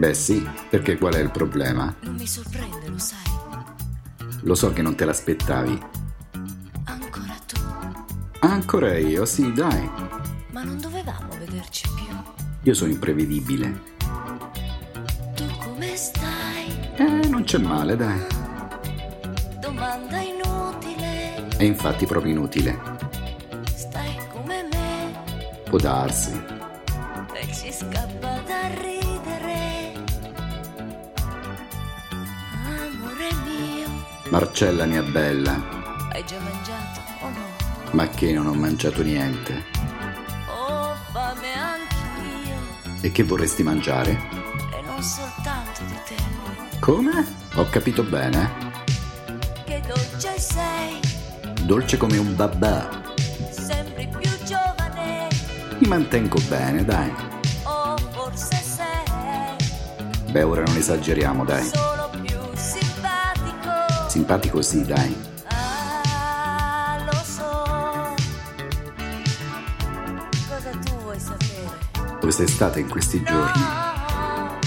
Beh sì, perché qual è il problema? Non mi sorprende, lo sai. Lo so che non te l'aspettavi. Ancora tu. Ancora io, sì, dai. Ma non dovevamo vederci più. Io sono imprevedibile. Tu come stai? Eh, non c'è male, dai. Domanda inutile. È infatti proprio inutile. Stai come me. Può darsi. Marcella mia bella, Hai già mangiato o no? ma che non ho mangiato niente. Ho fame anch'io. E che vorresti mangiare? E non soltanto di te. Come? Ho capito bene. Che dolce sei. Dolce come un babà. Sembri più giovane. Mi mantengo bene, dai. O forse sei. Beh, ora non esageriamo, dai. Solo simpatico. Sì, dai. Ah, lo so. Cosa tu vuoi sapere? Dove sei stata in questi giorni? No,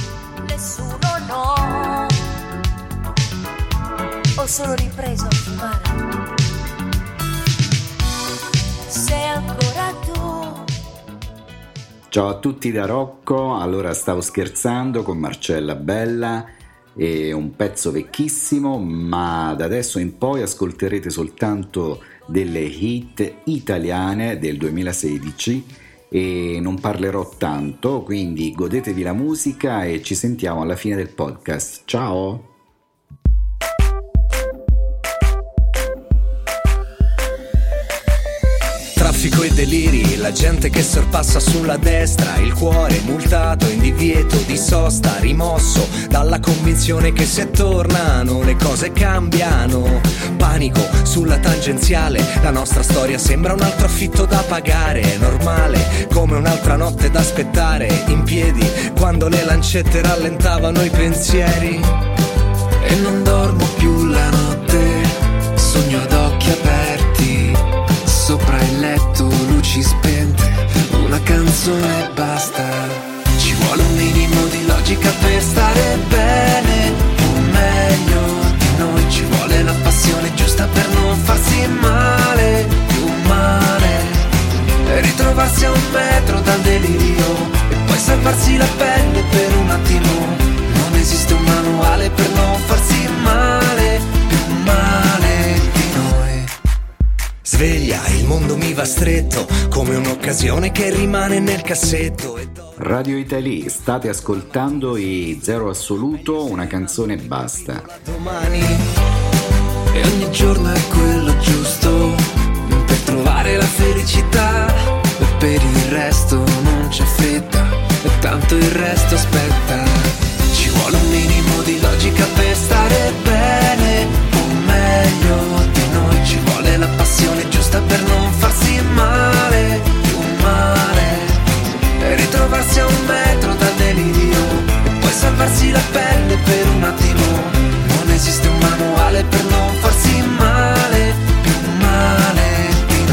nessuno no. Ho solo ripreso a fumare. Sei ancora tu. Ciao a tutti da Rocco, allora stavo scherzando con Marcella Bella è un pezzo vecchissimo ma da adesso in poi ascolterete soltanto delle hit italiane del 2016 e non parlerò tanto quindi godetevi la musica e ci sentiamo alla fine del podcast. Ciao Traffico e deliri, la gente che sorpassa sulla destra, il cuore multato in divieto di sosta, rimosso dalla convinzione che se tornano le cose cambiano. Panico sulla tangenziale, la nostra storia sembra un altro affitto da pagare, è normale come un'altra notte da aspettare in piedi quando le lancette rallentavano i pensieri. E non dormo più la notte, sogno ad occhi aperti, sopra il letto luci spente, una canzone e basta. Ci vuole un minimo di logica per stare bene, o meglio di noi ci vuole la passione giusta per non farsi male, più male. Ritrovarsi a un metro dal delirio e poi salvarsi la pelle per un attimo. Non esiste un manuale per non farsi male, Sveglia, il mondo mi va stretto come un'occasione che rimane nel cassetto. Radio Italy state ascoltando i Zero Assoluto una canzone e basta domani e ogni giorno è quello giusto per trovare la felicità e per il resto non c'è fretta e tanto il resto aspetta ritrovarsi a un metro dal delirio e poi salvarsi la pelle per un attimo. Non esiste un manuale per non farsi male, più male di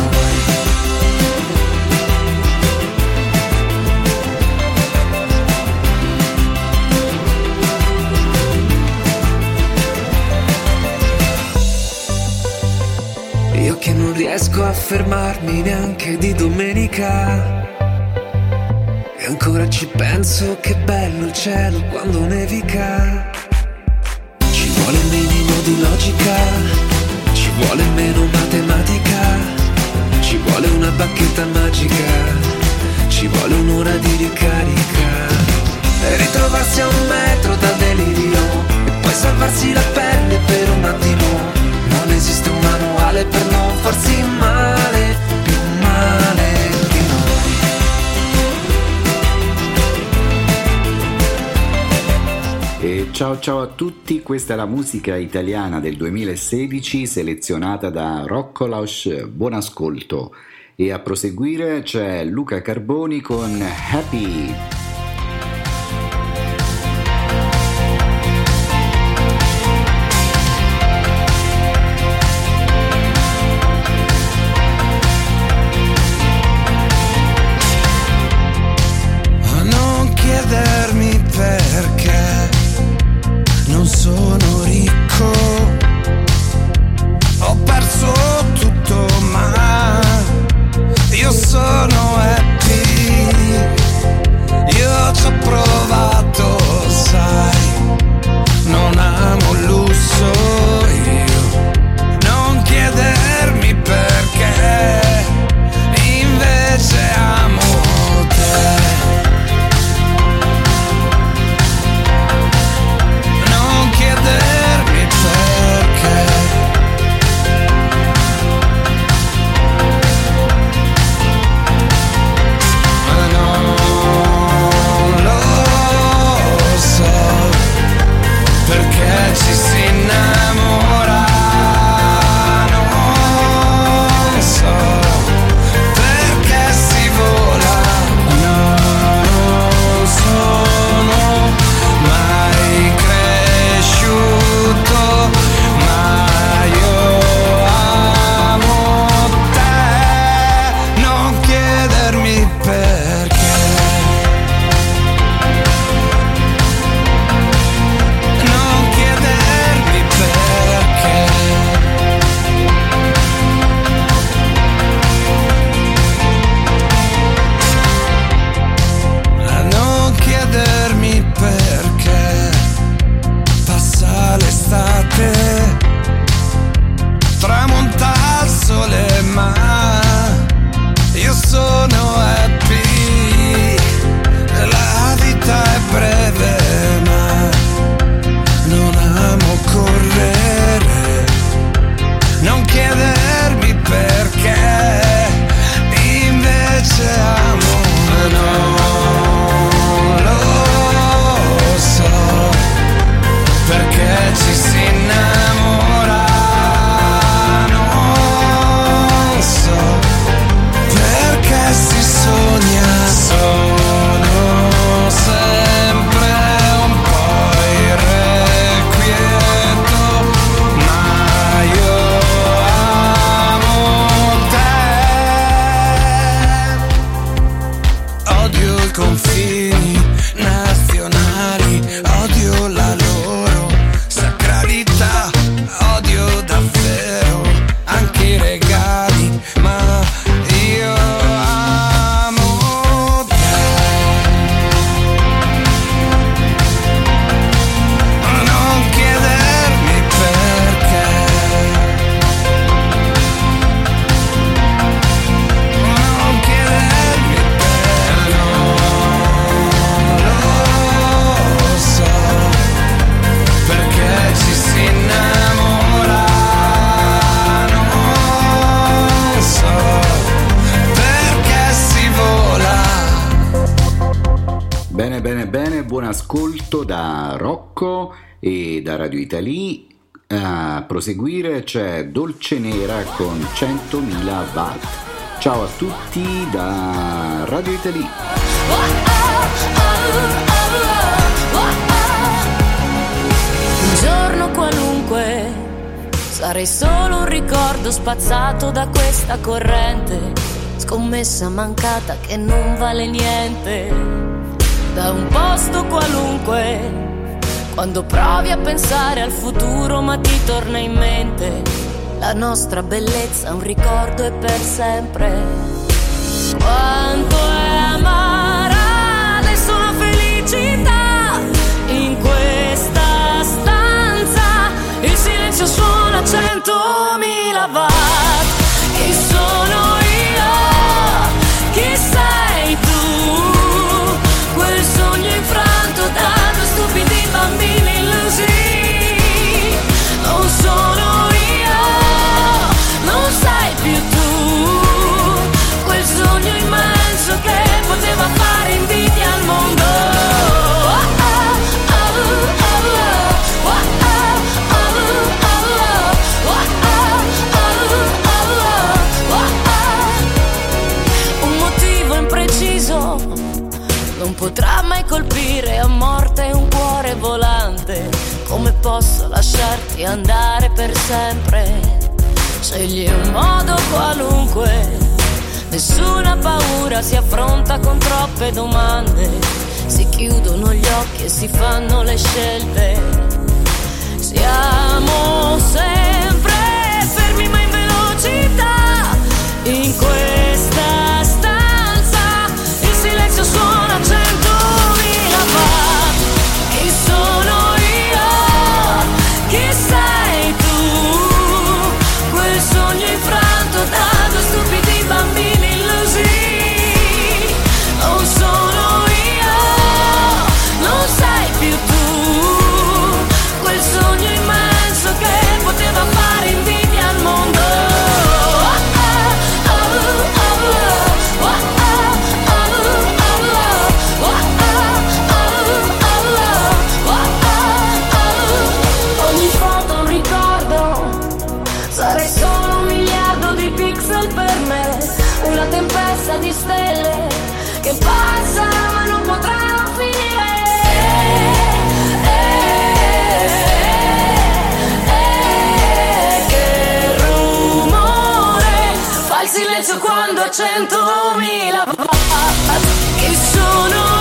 noi. Io che non riesco a fermarmi neanche di domenica. Ancora ci penso che bello il cielo quando nevica. Ci vuole minimo di logica, ci vuole meno matematica, ci vuole una bacchetta magica, ci vuole un'ora di ricarica. E ritrovarsi a un metro dal delirio e poi salvarsi la pelle per un attimo. Non esiste un manuale per non farsi male, ciao ciao a tutti, questa è la musica italiana del 2016 selezionata da Rocco Lausch, buon ascolto. E a proseguire c'è Luca Carboni con Happy. sono happy, io ci ho provato, sai, non amo il lusso. Bene, buon ascolto da Rocco e da Radio Italy. A proseguire c'è Dolce Nera con 100.000 watt. Ciao a tutti da Radio Italy. Un giorno qualunque sarei solo un ricordo spazzato da questa corrente, scommessa mancata che non vale niente. Da un posto qualunque, quando provi a pensare al futuro ma ti torna in mente la nostra bellezza, un ricordo e per sempre. Quanto è amara posso lasciarti andare per sempre? Scegli un modo qualunque, nessuna paura si affronta con troppe domande. Si chiudono gli occhi e si fanno le scelte. Siamo sempre silenzio quando a centomila watt. Chi sono